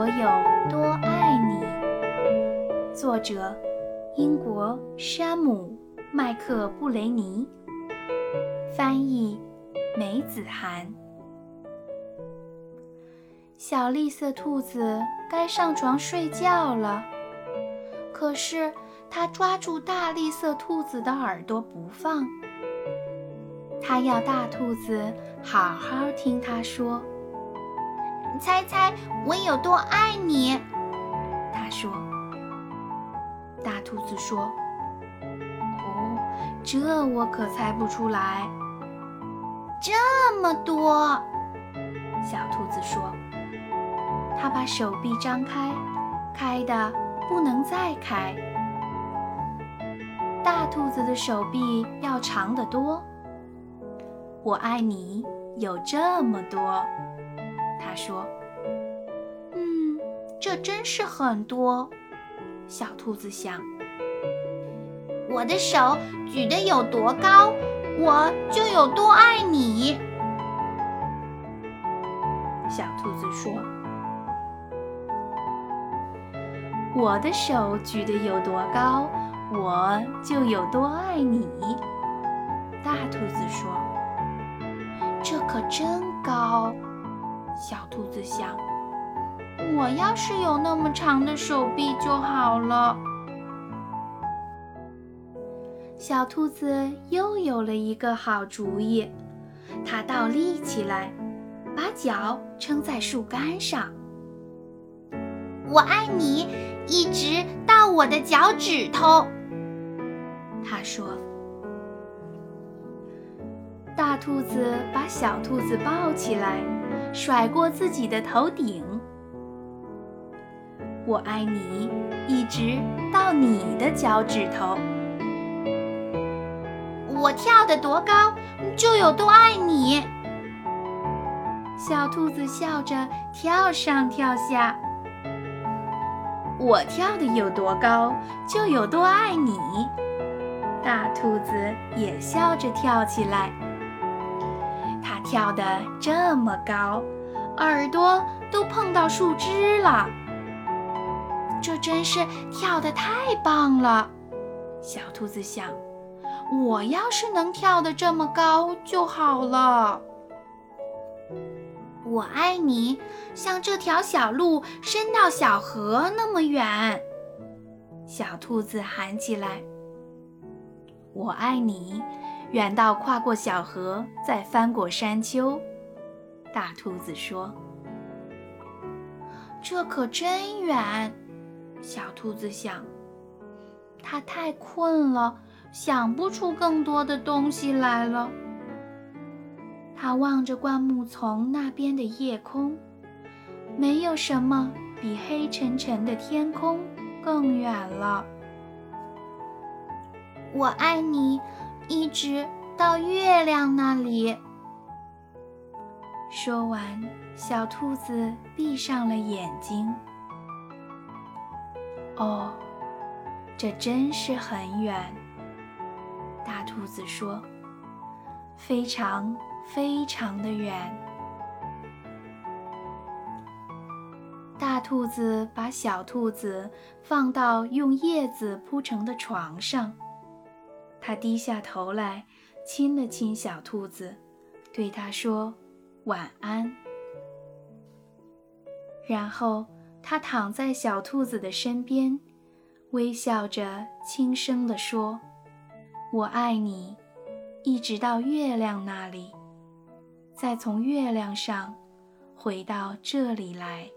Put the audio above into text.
我有多爱你。作者：英国山姆·麦克布雷尼。翻译：梅子涵。小绿色兔子该上床睡觉了，可是它抓住大绿色兔子的耳朵不放。它要大兔子好好听它说。猜猜我有多爱你？他说。大兔子说：“哦，这我可猜不出来。这么多。”小兔子说。它把手臂张开，开的不能再开。大兔子的手臂要长得多。我爱你有这么多。他说：“嗯，这真是很多。”小兔子想：“我的手举得有多高，我就有多爱你。”小兔子说：“我的手举得有多高，我就有多爱你。”大兔子说：“这可真高。”小兔子想：“我要是有那么长的手臂就好了。”小兔子又有了一个好主意，它倒立起来，把脚撑在树干上。“我爱你，一直到我的脚趾头。”它说。大兔子把小兔子抱起来。甩过自己的头顶，我爱你，一直到你的脚趾头。我跳得多高，就有多爱你。小兔子笑着跳上跳下。我跳得有多高，就有多爱你。大兔子也笑着跳起来。跳得这么高，耳朵都碰到树枝了。这真是跳得太棒了，小兔子想：我要是能跳得这么高就好了。我爱你，像这条小路伸到小河那么远。小兔子喊起来：“我爱你。”远到跨过小河，再翻过山丘，大兔子说：“这可真远。”小兔子想，它太困了，想不出更多的东西来了。它望着灌木丛那边的夜空，没有什么比黑沉沉的天空更远了。我爱你。一直到月亮那里。说完，小兔子闭上了眼睛。哦，这真是很远。大兔子说：“非常非常的远。”大兔子把小兔子放到用叶子铺成的床上。他低下头来，亲了亲小兔子，对它说：“晚安。”然后他躺在小兔子的身边，微笑着轻声地说：“我爱你，一直到月亮那里，再从月亮上回到这里来。”